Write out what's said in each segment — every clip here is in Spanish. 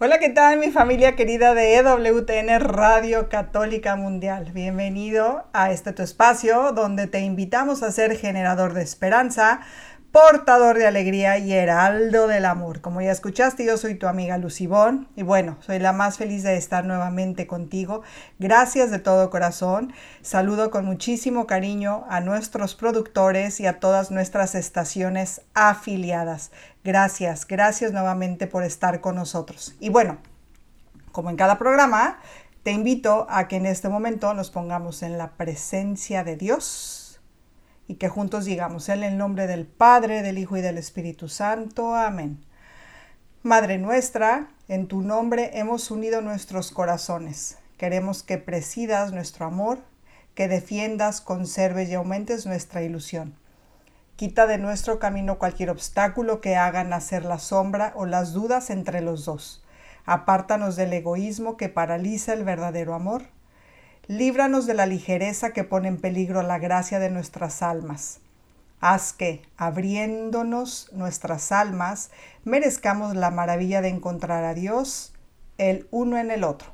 Hola, ¿qué tal mi familia querida de EWTN Radio Católica Mundial? Bienvenido a este tu espacio donde te invitamos a ser generador de esperanza, portador de alegría y heraldo del amor. Como ya escuchaste, yo soy tu amiga Lucibón y bueno, soy la más feliz de estar nuevamente contigo. Gracias de todo corazón. Saludo con muchísimo cariño a nuestros productores y a todas nuestras estaciones afiliadas. Gracias, gracias nuevamente por estar con nosotros. Y bueno, como en cada programa, te invito a que en este momento nos pongamos en la presencia de Dios y que juntos digamos en el nombre del Padre, del Hijo y del Espíritu Santo. Amén. Madre nuestra, en tu nombre hemos unido nuestros corazones. Queremos que presidas nuestro amor, que defiendas, conserves y aumentes nuestra ilusión. Quita de nuestro camino cualquier obstáculo que haga nacer la sombra o las dudas entre los dos. Apártanos del egoísmo que paraliza el verdadero amor líbranos de la ligereza que pone en peligro la gracia de nuestras almas. Haz que, abriéndonos nuestras almas, merezcamos la maravilla de encontrar a Dios el uno en el otro.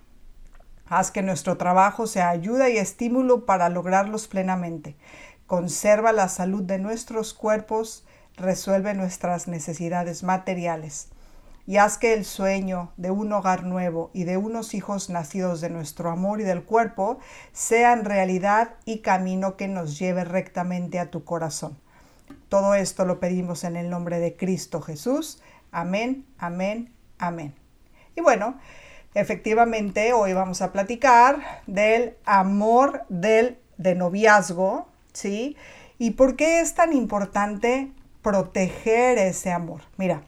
Haz que nuestro trabajo sea ayuda y estímulo para lograrlos plenamente. Conserva la salud de nuestros cuerpos, resuelve nuestras necesidades materiales y haz que el sueño de un hogar nuevo y de unos hijos nacidos de nuestro amor y del cuerpo sean realidad y camino que nos lleve rectamente a tu corazón. Todo esto lo pedimos en el nombre de Cristo Jesús. Amén, amén, amén. Y bueno, efectivamente hoy vamos a platicar del amor del de noviazgo, ¿sí? ¿Y por qué es tan importante proteger ese amor? Mira,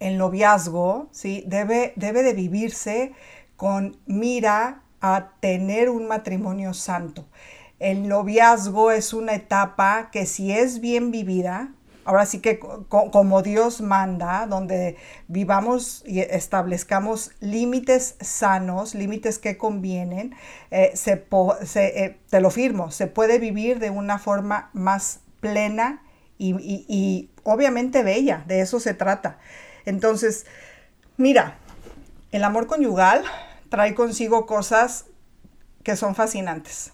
el noviazgo, ¿sí? Debe, debe de vivirse con mira a tener un matrimonio santo. El noviazgo es una etapa que si es bien vivida, ahora sí que como Dios manda, donde vivamos y establezcamos límites sanos, límites que convienen, eh, se, eh, te lo firmo, se puede vivir de una forma más plena y obviamente bella, de eso se trata. Entonces, mira, el amor conyugal trae consigo cosas que son fascinantes.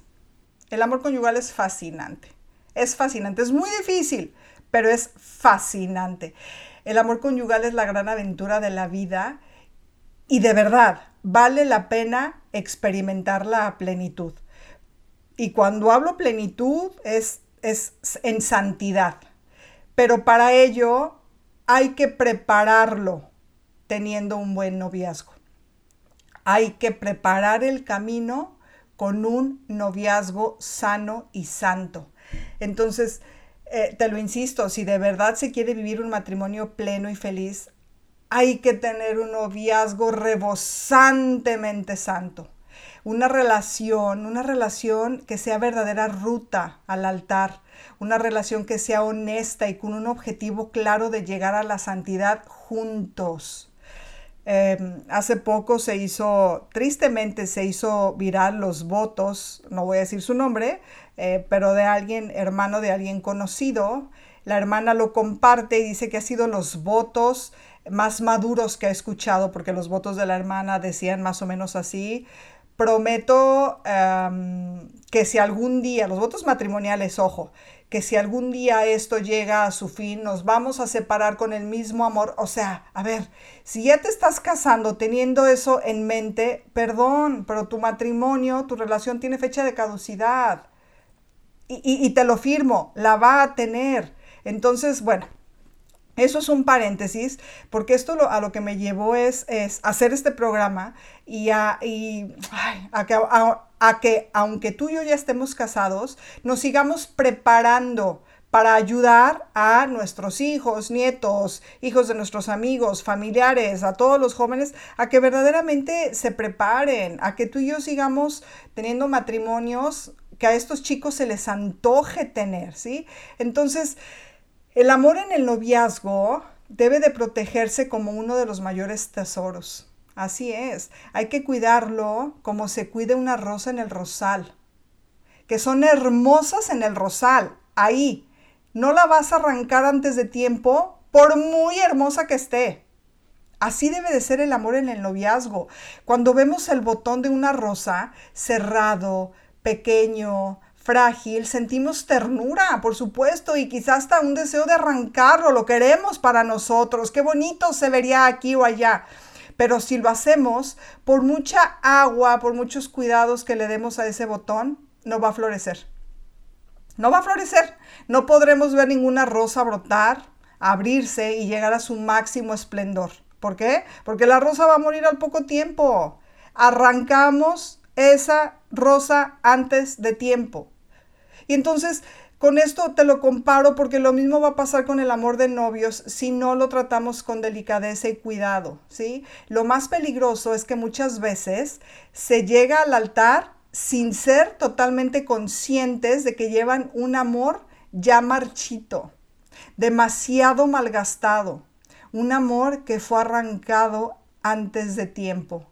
El amor conyugal es fascinante. Es fascinante, es muy difícil, pero es fascinante. El amor conyugal es la gran aventura de la vida y de verdad vale la pena experimentarla a plenitud. Y cuando hablo plenitud es, es en santidad. Pero para ello hay que prepararlo teniendo un buen noviazgo. Hay que preparar el camino con un noviazgo sano y santo. Entonces, eh, te lo insisto, si de verdad se quiere vivir un matrimonio pleno y feliz, hay que tener un noviazgo rebosantemente santo. Una relación, una relación que sea verdadera ruta al altar, una relación que sea honesta y con un objetivo claro de llegar a la santidad juntos. Em, hace poco se hizo, tristemente se hizo viral los votos, no voy a decir su nombre, eh, pero de alguien, hermano de alguien conocido. La hermana lo comparte y dice que ha sido los votos más maduros que ha escuchado, porque los votos de la hermana decían más o menos así, prometo que si algún día, los votos matrimoniales, ojo, que si algún día esto llega a su fin, nos vamos a separar con el mismo amor. O sea, a ver, si ya te estás casando teniendo eso en mente, perdón, pero tu matrimonio, tu relación tiene fecha de caducidad. Y, y te lo firmo, la va a tener. Entonces, bueno, eso es un paréntesis, porque esto a lo que me llevó es, es hacer este programa y, a, y a, que, a, que, aunque tú y yo ya estemos casados, nos sigamos preparando para ayudar a nuestros hijos, nietos, hijos de nuestros amigos, familiares, a todos los jóvenes, a que verdaderamente se preparen, a que tú y yo sigamos teniendo matrimonios que a estos chicos se les antoje tener, ¿sí? Entonces, el amor en el noviazgo debe de protegerse como uno de los mayores tesoros. Así es, hay que cuidarlo como se cuida una rosa en el rosal, que son hermosas en el rosal, ahí, no la vas a arrancar antes de tiempo, por muy hermosa que esté. Así debe de ser el amor en el noviazgo. Cuando vemos el botón de una rosa cerrado, pequeño, frágil, sentimos ternura, por supuesto, y quizás hasta un deseo de arrancarlo, lo queremos para nosotros, qué bonito se vería aquí o allá. Pero si lo hacemos, por mucha agua, por muchos cuidados que le demos a ese botón, no va a florecer no va a florecer. No podremos ver ninguna rosa brotar, abrirse y llegar a su máximo esplendor. ¿Por qué? Porque la rosa va a morir al poco tiempo. Arrancamos esa rosa antes de tiempo. Y entonces, con esto te lo comparo porque lo mismo va a pasar con el amor de novios si no lo tratamos con delicadeza y cuidado, ¿sí? Lo más peligroso es que muchas veces se llega al altar sin ser totalmente conscientes de que llevan un amor ya marchito, demasiado malgastado, un amor que fue arrancado antes de tiempo,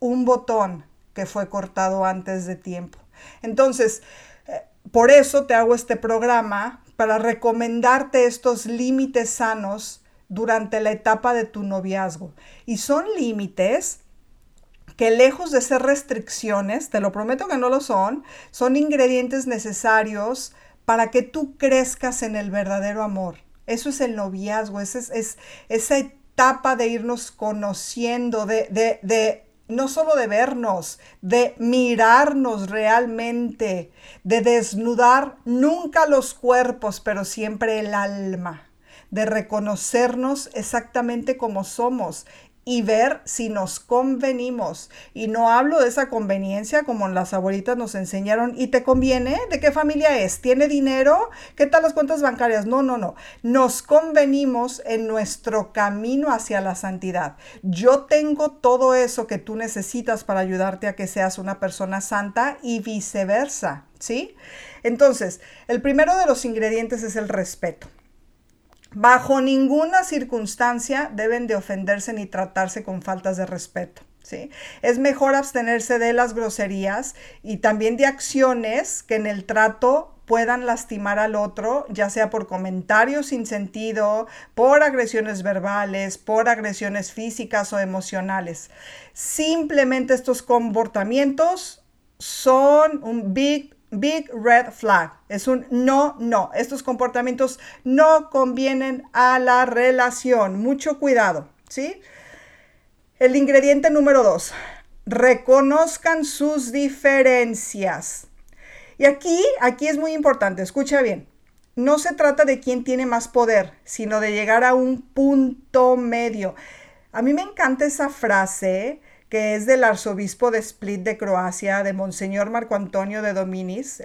un botón que fue cortado antes de tiempo. Entonces, por eso te hago este programa para recomendarte estos límites sanos durante la etapa de tu noviazgo. Y son límites que lejos de ser restricciones, te lo prometo que no lo son, son ingredientes necesarios para que tú crezcas en el verdadero amor. Eso es el noviazgo, es, es esa etapa de irnos conociendo, de, de, de no solo de vernos, de mirarnos realmente, de desnudar nunca los cuerpos, pero siempre el alma, de reconocernos exactamente como somos y ver si nos convenimos. Y no hablo de esa conveniencia como las abuelitas nos enseñaron. ¿Y te conviene? ¿De qué familia es? ¿Tiene dinero? ¿Qué tal las cuentas bancarias? No, no, no. Nos convenimos en nuestro camino hacia la santidad. Yo tengo todo eso que tú necesitas para ayudarte a que seas una persona santa y viceversa. ¿Sí? Entonces, el primero de los ingredientes es el respeto. Bajo ninguna circunstancia deben de ofenderse ni tratarse con faltas de respeto. ¿sí? Es mejor abstenerse de las groserías y también de acciones que en el trato puedan lastimar al otro, ya sea por comentarios sin sentido, por agresiones verbales, por agresiones físicas o emocionales. Simplemente estos comportamientos son un big Big red flag. Es un no, no. Estos comportamientos no convienen a la relación. Mucho cuidado, ¿sí? El ingrediente número dos. Reconozcan sus diferencias. Y aquí, aquí es muy importante. Escucha bien. No se trata de quién tiene más poder, sino de llegar a un punto medio. A mí me encanta esa frase que es del arzobispo de Split de Croacia, de Monseñor Marco Antonio de Dominis.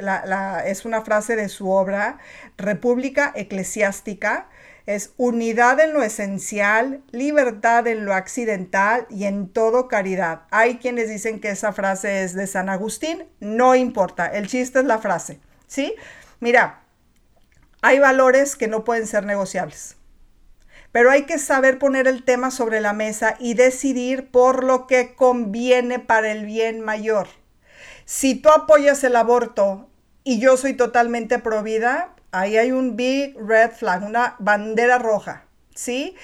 es una frase de su obra, República Eclesiástica. Es unidad en lo esencial, libertad en lo accidental y en todo caridad. Hay quienes dicen que esa frase es de San Agustín, no importa, el chiste es la frase, ¿sí? Mira, hay valores que no pueden ser negociables pero hay que saber poner el tema sobre la mesa y decidir por lo que conviene para el bien mayor. Si tú apoyas el aborto y yo soy totalmente pro vida, ahí hay un big red flag, una bandera roja, ¿sí?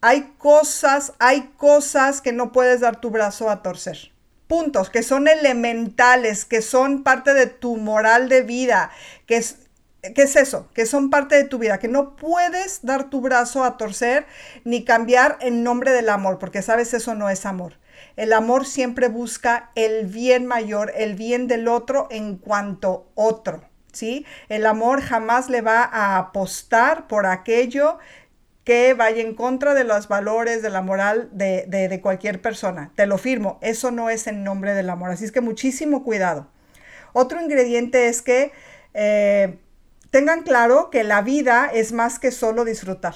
Hay cosas, hay cosas que no puedes dar tu brazo a torcer puntos que son elementales, que son parte de tu moral de vida, que es, ¿Qué es eso? Que son parte de tu vida, que no puedes dar tu brazo a torcer ni cambiar en nombre del amor, porque sabes, eso no es amor. El amor siempre busca el bien mayor, el bien del otro en cuanto otro, ¿sí? El amor jamás le va a apostar por aquello que vaya en contra de los valores, de la moral de, cualquier persona. Te lo firmo, eso no es en nombre del amor. Así es que muchísimo cuidado. Otro ingrediente es que... Eh, tengan claro que la vida es más que solo disfrutar.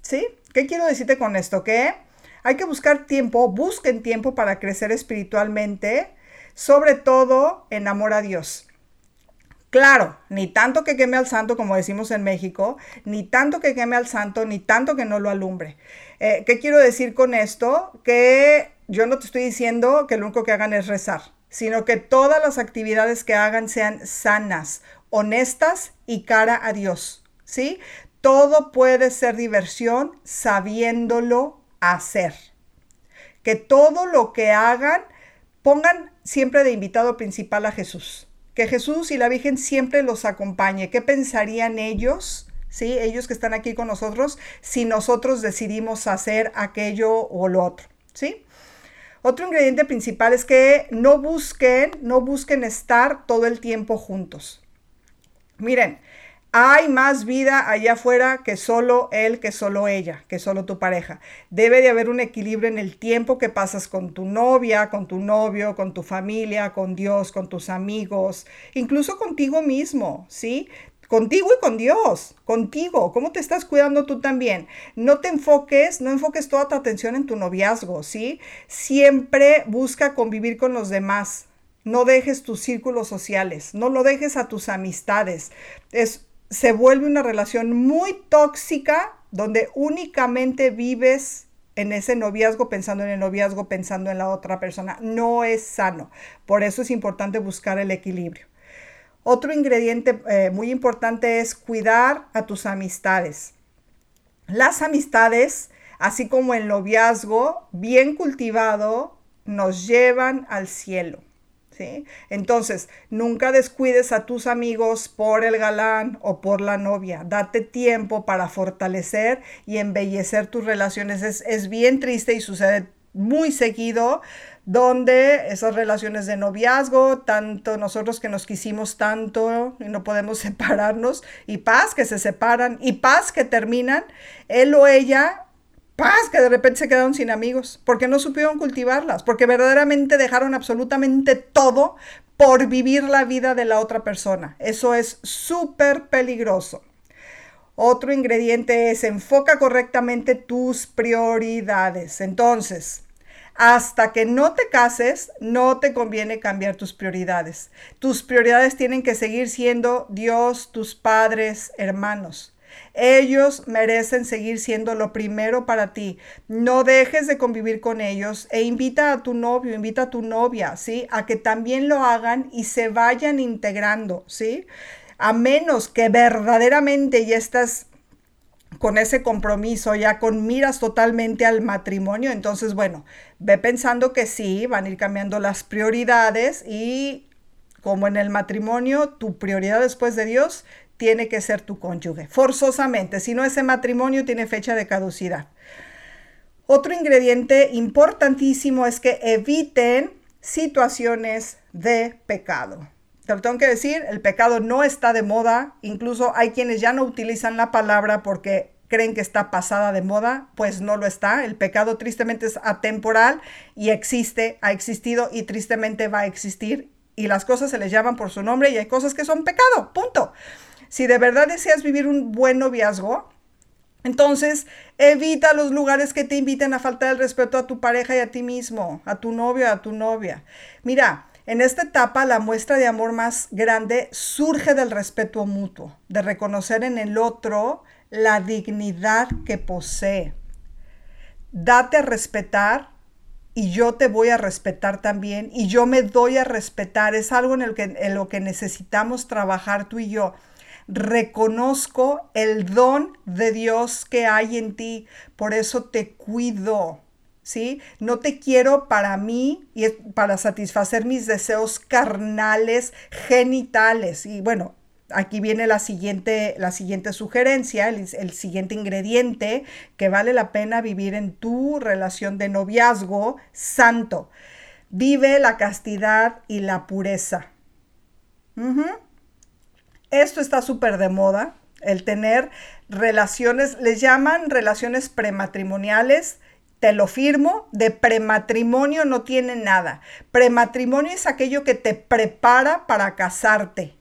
¿Sí? ¿Qué quiero decirte con esto? Que hay que buscar tiempo, busquen tiempo para crecer espiritualmente, sobre todo en amor a Dios. Claro, ni tanto que queme al santo, como decimos en México, ni tanto que queme al santo, ni tanto que no lo alumbre. Eh, ¿Qué quiero decir con esto? Que yo no te estoy diciendo que lo único que hagan es rezar, sino que todas las actividades que hagan sean sanas, honestas y cara a Dios. ¿Sí? Todo puede ser diversión sabiéndolo hacer. Que todo lo que hagan pongan siempre de invitado principal a Jesús que Jesús y la Virgen siempre los acompañe. ¿Qué pensarían ellos? ¿Sí? Ellos que están aquí con nosotros, si nosotros decidimos hacer aquello o lo otro, ¿sí? Otro ingrediente principal es que no busquen, no busquen estar todo el tiempo juntos. Miren, hay más vida allá afuera que solo él, que solo ella, que solo tu pareja. Debe de haber un equilibrio en el tiempo que pasas con tu novia, con tu novio, con tu familia, con Dios, con tus amigos, incluso contigo mismo, ¿sí? Contigo y con Dios, contigo, ¿cómo te estás cuidando tú también? No te enfoques, no enfoques toda tu atención en tu noviazgo, ¿sí? Siempre busca convivir con los demás, no dejes tus círculos sociales, no lo dejes a tus amistades. Es se vuelve una relación muy tóxica donde únicamente vives en ese noviazgo pensando en el noviazgo, pensando en la otra persona. No es sano. Por eso es importante buscar el equilibrio. Otro ingrediente eh, muy importante es cuidar a tus amistades. Las amistades, así como el noviazgo, bien cultivado, nos llevan al cielo. Entonces, nunca descuides a tus amigos por el galán o por la novia. Date tiempo para fortalecer y embellecer tus relaciones. Es, es bien triste y sucede muy seguido donde esas relaciones de noviazgo, tanto nosotros que nos quisimos tanto y no podemos separarnos, y paz que se separan, y paz que terminan, él o ella paz que de repente se quedaron sin amigos, porque no supieron cultivarlas, porque verdaderamente dejaron absolutamente todo por vivir la vida de la otra persona. Eso es súper peligroso. Otro ingrediente es enfoca correctamente tus prioridades. Entonces, hasta que no te cases, no te conviene cambiar tus prioridades. Tus prioridades tienen que seguir siendo Dios, tus padres, hermanos. Ellos merecen seguir siendo lo primero para ti. No dejes de convivir con ellos e invita a tu novio, invita a tu novia, ¿sí? A que también lo hagan y se vayan integrando, ¿sí? A menos que verdaderamente ya estás con ese compromiso, ya con miras totalmente al matrimonio, entonces, bueno, ve pensando que sí, van a ir cambiando las prioridades y como en el matrimonio, tu prioridad después de Dios tiene que ser tu cónyuge, forzosamente, si no ese matrimonio tiene fecha de caducidad. Otro ingrediente importantísimo es que eviten situaciones de pecado. Te lo tengo que decir, el pecado no está de moda, incluso hay quienes ya no utilizan la palabra porque creen que está pasada de moda, pues no lo está. El pecado tristemente es atemporal y existe, ha existido y tristemente va a existir. Y las cosas se les llaman por su nombre y hay cosas que son pecado, punto. Si de verdad deseas vivir un buen noviazgo, entonces evita los lugares que te inviten a faltar el respeto a tu pareja y a ti mismo, a tu novio, a tu novia. Mira, en esta etapa la muestra de amor más grande surge del respeto mutuo, de reconocer en el otro la dignidad que posee. Date a respetar y yo te voy a respetar también y yo me doy a respetar. Es algo en, el en lo que necesitamos trabajar tú y yo reconozco el don de Dios que hay en ti, por eso te cuido. ¿Sí? No te quiero para mí y para satisfacer mis deseos carnales, genitales. Y bueno, aquí viene la siguiente, la siguiente sugerencia, el, el, siguiente ingrediente que vale la pena vivir en tu relación de noviazgo santo. Vive la castidad y la pureza. Esto está súper de moda, el tener relaciones, les llaman relaciones prematrimoniales. Te lo firmo, de prematrimonio no tiene nada. Prematrimonio es aquello que te prepara para casarte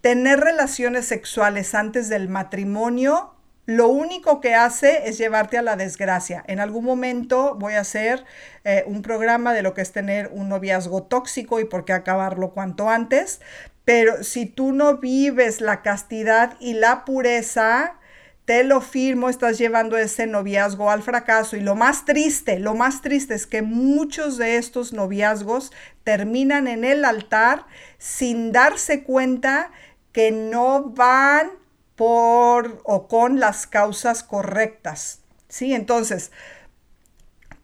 tener relaciones sexuales antes del matrimonio lo único que hace es llevarte a la desgracia. En algún momento voy a hacer eh, un programa de lo que es tener un noviazgo tóxico y por qué acabarlo cuanto antes. Pero si tú no vives la castidad y la pureza, te lo firmo, estás llevando ese noviazgo al fracaso. Y lo más triste, lo más triste es que muchos de estos noviazgos terminan en el altar sin darse cuenta que no van por o con las causas correctas. ¿Sí? Entonces,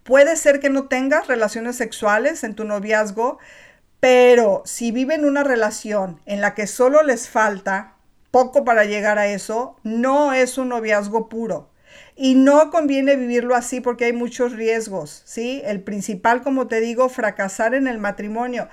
puede ser que no tengas relaciones sexuales en tu noviazgo, pero si viven una relación en la que solo les falta poco para llegar a eso, no es un noviazgo puro. Y no conviene vivirlo así porque hay muchos riesgos, ¿sí? El principal, como te digo, fracasar en el matrimonio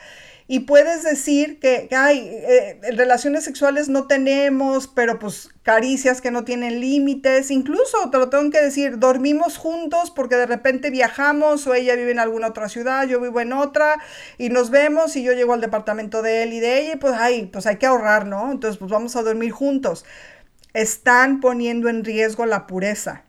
y puedes decir que, hay eh, relaciones sexuales no tenemos, pero pues caricias que no tienen límites, incluso te lo tengo que decir, dormimos juntos porque de repente viajamos o ella vive en alguna otra ciudad, yo vivo en otra y nos vemos y yo llego al departamento de él y de ella pues, ay, pues hay que ahorrar, ¿no? Entonces pues vamos a dormir juntos. Están poniendo en riesgo la pureza.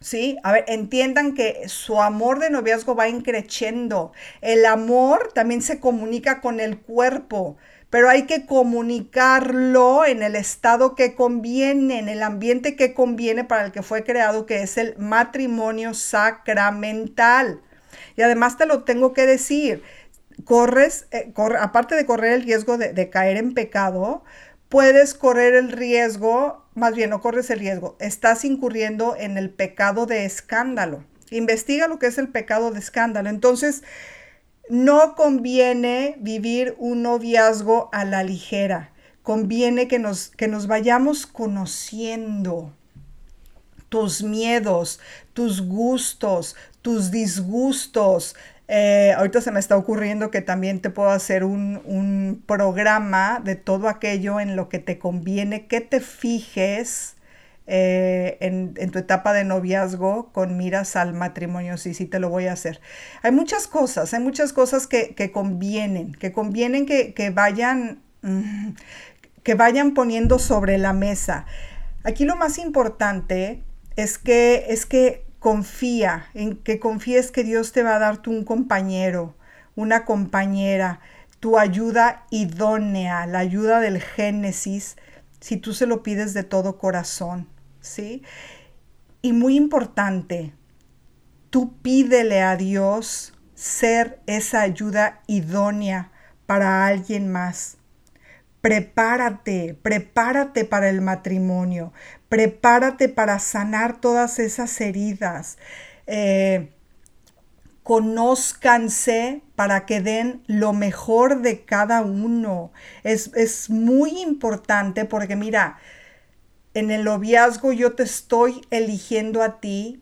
¿Sí? A ver, entiendan que su amor de noviazgo va increciendo. El amor también se comunica con el cuerpo, pero hay que comunicarlo en el estado que conviene, en el ambiente que conviene para el que fue creado, que es el matrimonio sacramental. Y además te lo tengo que decir, corres, eh, aparte de correr el riesgo de caer en pecado, puedes correr el riesgo, más bien no corres el riesgo, estás incurriendo en el pecado de escándalo. Investiga lo que es el pecado de escándalo. Entonces, no conviene vivir un noviazgo a la ligera. Conviene que nos, que nos vayamos conociendo tus miedos, tus gustos, tus disgustos, eh, ahorita se me está ocurriendo que también te puedo hacer un, programa de todo aquello en lo que te conviene que te fijes eh, en, tu etapa de noviazgo con miras al matrimonio. Sí, sí, te lo voy a hacer. Hay muchas cosas, hay muchas cosas que, convienen, que convienen que, que vayan, mm, que vayan poniendo sobre la mesa. Aquí lo más importante es que, es que confía, en que confíes que Dios te va a dar un compañero, una compañera, tu ayuda idónea, la ayuda del Génesis, si tú se lo pides de todo corazón, ¿sí? Y muy importante, tú pídele a Dios ser esa ayuda idónea para alguien más. Prepárate, prepárate para el matrimonio, prepárate para sanar todas esas heridas. Eh, conózcanse para que den lo mejor de cada uno. Es, es muy importante porque mira, en el noviazgo yo te estoy eligiendo a ti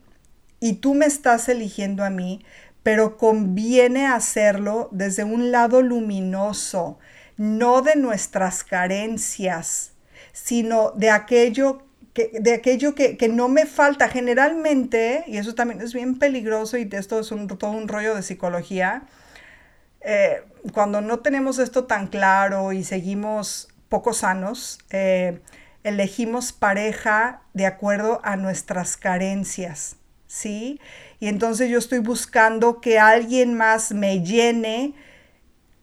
y tú me estás eligiendo a mí, pero conviene hacerlo desde un lado luminoso, no de nuestras carencias, sino de aquello que, de aquello que, no me falta. Generalmente, y eso también es bien peligroso y esto es un, todo un rollo de psicología, eh, cuando no tenemos esto tan claro y seguimos poco sanos, eh, elegimos pareja de acuerdo a nuestras carencias, ¿sí? Y entonces yo estoy buscando que alguien más me llene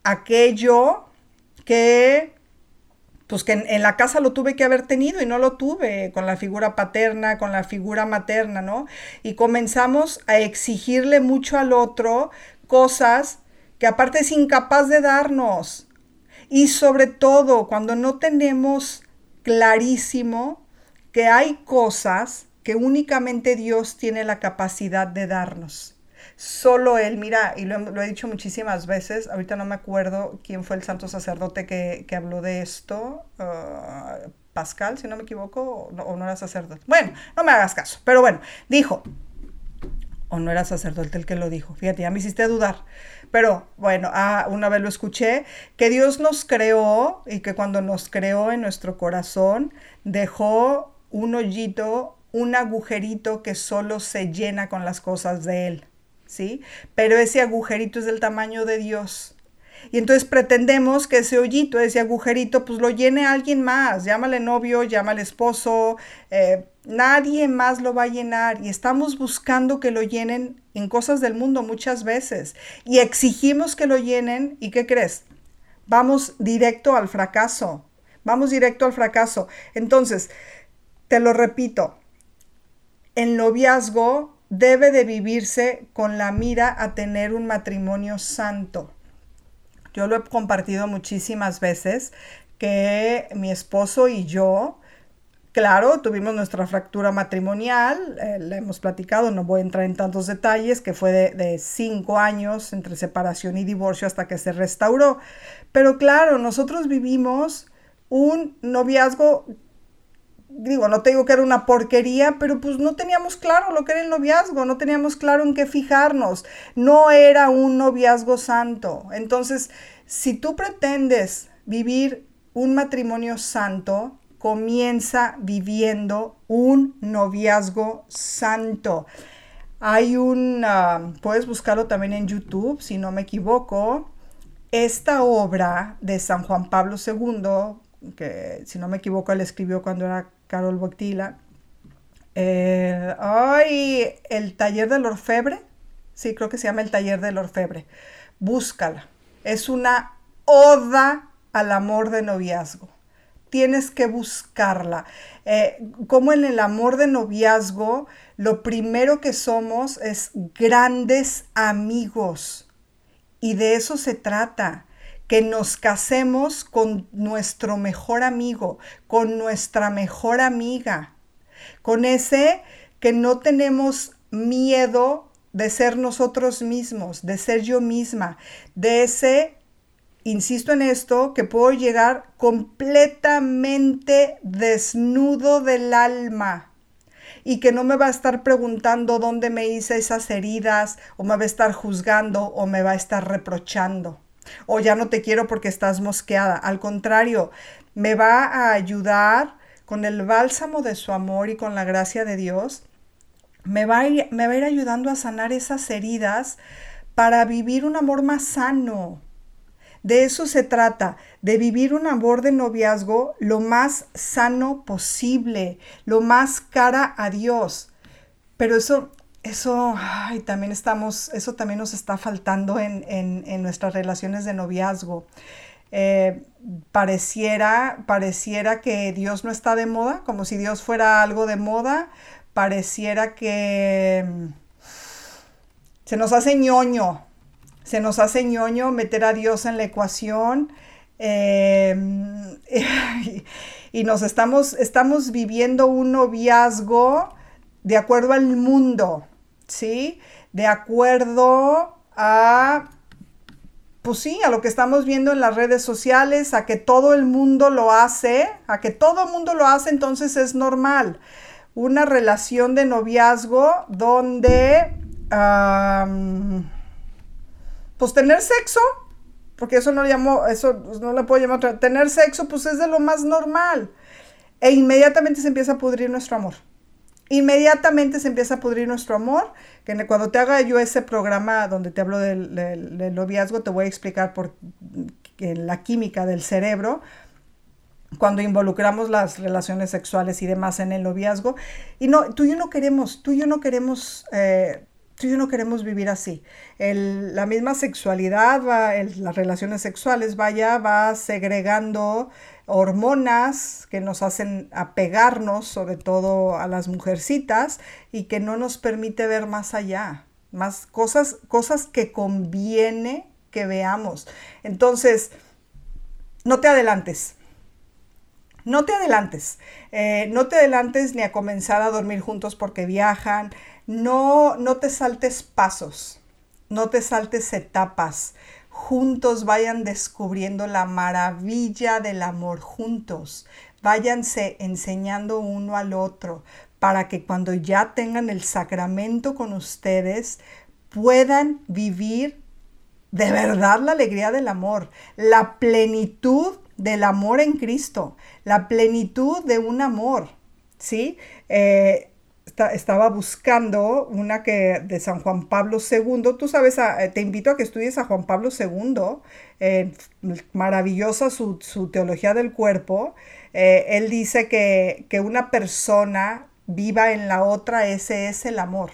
aquello que pues que en, la casa lo tuve que haber tenido y no lo tuve con la figura paterna, con la figura materna, ¿no? Y comenzamos a exigirle mucho al otro cosas que aparte es incapaz de darnos. Y sobre todo cuando no tenemos clarísimo que hay cosas que únicamente Dios tiene la capacidad de darnos. Solo Él, mira, y lo, he dicho muchísimas veces, ahorita no me acuerdo quién fue el santo sacerdote que, habló de esto, ah, Pascal, si no me equivoco, o no, era sacerdote. Bueno, no me hagas caso, pero bueno, dijo, o no era sacerdote el que lo dijo, fíjate, ya me hiciste dudar. Pero bueno, ah, una vez lo escuché, que Dios nos creó y que cuando nos creó en nuestro corazón dejó un hoyito, un agujerito que solo se llena con las cosas de Él. ¿Sí? Pero ese agujerito es del tamaño de Dios. Y entonces pretendemos que ese hoyito, ese agujerito, pues lo llene alguien más. Llámale novio, llámale esposo. Eh, nadie más lo va a llenar. Y estamos buscando que lo llenen en cosas del mundo muchas veces. Y exigimos que lo llenen. ¿Y qué crees? Vamos directo al fracaso. Vamos directo al fracaso. Entonces, te lo repito. El noviazgo debe de vivirse con la mira a tener un matrimonio santo. Yo lo he compartido muchísimas veces que mi esposo y yo, claro, tuvimos nuestra fractura matrimonial, eh, la hemos platicado, no voy a entrar en tantos detalles, que fue de, de cinco años entre separación y divorcio hasta que se restauró. Pero claro, nosotros vivimos un noviazgo digo, no te digo que era una porquería, pero pues no teníamos claro lo que era el noviazgo, no teníamos claro en qué fijarnos, no era un noviazgo santo. Entonces, si tú pretendes vivir un matrimonio santo, comienza viviendo un noviazgo santo. Hay un, ah, puedes buscarlo también en YouTube, si no me equivoco, esta obra de San Juan Pablo II, que si no me equivoco él escribió cuando era Carol Boctila. Eh, ay, el taller del orfebre. Sí, creo que se llama el taller del orfebre. Búscala. Es una oda al amor de noviazgo. Tienes que buscarla. Eh, como en el amor de noviazgo, lo primero que somos es grandes amigos. Y de eso se trata que nos casemos con nuestro mejor amigo, con nuestra mejor amiga, con ese que no tenemos miedo de ser nosotros mismos, de ser yo misma, de ese, insisto en esto, que puedo llegar completamente desnudo del alma y que no me va a estar preguntando dónde me hice esas heridas o me va a estar juzgando o me va a estar reprochando o ya no te quiero porque estás mosqueada. Al contrario, me va a ayudar con el bálsamo de su amor y con la gracia de Dios. Me va, a ir, me va a ir ayudando a sanar esas heridas para vivir un amor más sano. De eso se trata, de vivir un amor de noviazgo lo más sano posible, lo más cara a Dios. Pero eso eso ay, también estamos, eso también nos está faltando en, en, nuestras relaciones de noviazgo. Eh, pareciera, pareciera que Dios no está de moda, como si Dios fuera algo de moda, pareciera que mm, se nos hace ñoño, se nos hace ñoño meter a Dios en la ecuación. Em, y nos estamos, estamos viviendo un noviazgo de acuerdo al mundo, ¿sí? De acuerdo a, pues sí, a lo que estamos viendo en las redes sociales, a que todo el mundo lo hace, a que todo el mundo lo hace, entonces es normal. Una relación de noviazgo donde, pues tener sexo, porque eso no le llamo, eso no le puedo llamar, tener sexo, pues es de lo más normal. E inmediatamente se empieza a pudrir nuestro amor inmediatamente se empieza a pudrir nuestro amor. Que cuando te haga yo ese programa donde te hablo del, noviazgo, te voy a explicar por la química del cerebro cuando involucramos las relaciones sexuales y demás en el noviazgo. Y no, tú y yo no queremos, tú y yo no queremos, eh, tú y yo no queremos vivir así. la misma sexualidad, las relaciones sexuales, vaya, va segregando hormonas que nos hacen apegarnos, sobre todo a las mujercitas, y que no nos permite ver más allá, más cosas, cosas que conviene que veamos. Entonces, no te adelantes. No te adelantes, eh, no te adelantes ni a comenzar a dormir juntos porque viajan, no, no te saltes pasos, no te saltes etapas juntos vayan descubriendo la maravilla del amor juntos. Váyanse enseñando uno al otro para que cuando ya tengan el sacramento con ustedes puedan vivir de verdad la alegría del amor, la plenitud del amor en Cristo, la plenitud de un amor, ¿sí? Eh, estaba buscando una que de San Juan Pablo II. Tú sabes, eh, te invito a que estudies a Juan Pablo II. Eh, maravillosa su, teología del cuerpo. Eh, él dice que, que, una persona viva en la otra, ese es el amor.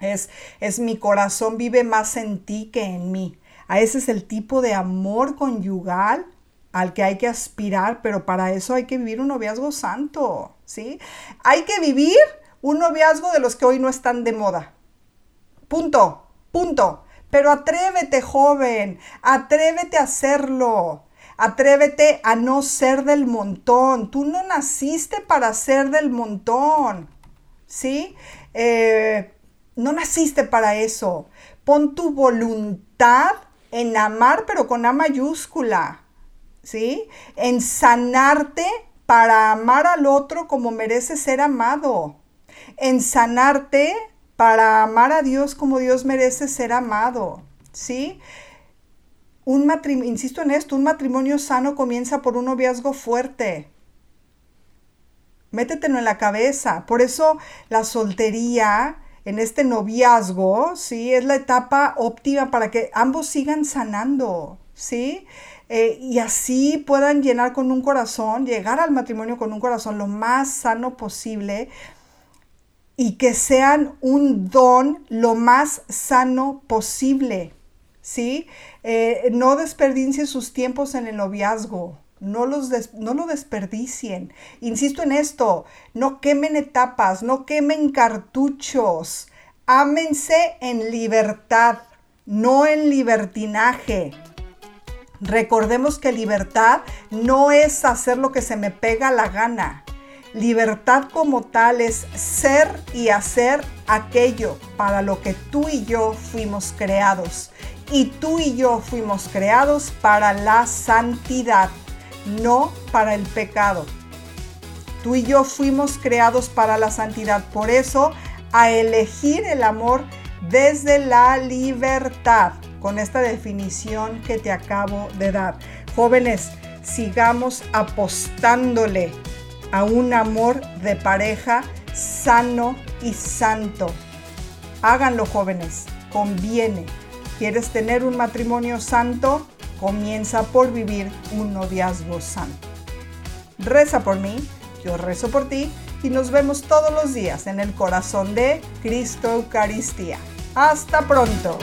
Es, es mi corazón vive más en ti que en mí. A ese es el tipo de amor conyugal al que hay que aspirar, pero para eso hay que vivir un noviazgo santo, ¿sí? Hay que vivir un noviazgo de los que hoy no están de moda. Punto, punto. Pero atrévete, joven, atrévete a hacerlo. Atrévete a no ser del montón. Tú no naciste para ser del montón. ¿Sí? Eh, no naciste para eso. Pon tu voluntad en amar, pero con A mayúscula. ¿sí? En sanarte para amar al otro como merece ser amado. En sanarte para amar a Dios como Dios merece ser amado, ¿sí? Un matrimonio, insisto en esto, un matrimonio sano comienza por un noviazgo fuerte. Métetelo en la cabeza. Por eso la soltería en este noviazgo, ¿sí? Es la etapa óptima para que ambos sigan sanando, ¿sí? Eh, y así puedan llenar con un corazón, llegar al matrimonio con un corazón lo más sano posible y que sean un don lo más sano posible, ¿sí? Eh, no desperdicien sus tiempos en el noviazgo, no, los no lo desperdicien. Insisto en esto, no quemen etapas, no quemen cartuchos, ámense en libertad, no en libertinaje. Recordemos que libertad no es hacer lo que se me pega la gana. Libertad como tal es ser y hacer aquello para lo que tú y yo fuimos creados. Y tú y yo fuimos creados para la santidad, no para el pecado. Tú y yo fuimos creados para la santidad. Por eso, a elegir el amor desde la libertad con esta definición que te acabo de dar. Jóvenes, sigamos apostándole a un amor de pareja sano y santo. Háganlo, jóvenes, conviene. ¿Quieres tener un matrimonio santo? Comienza por vivir un noviazgo santo. Reza por mí, yo rezo por ti y nos vemos todos los días en el corazón de Cristo Eucaristía. Hasta pronto.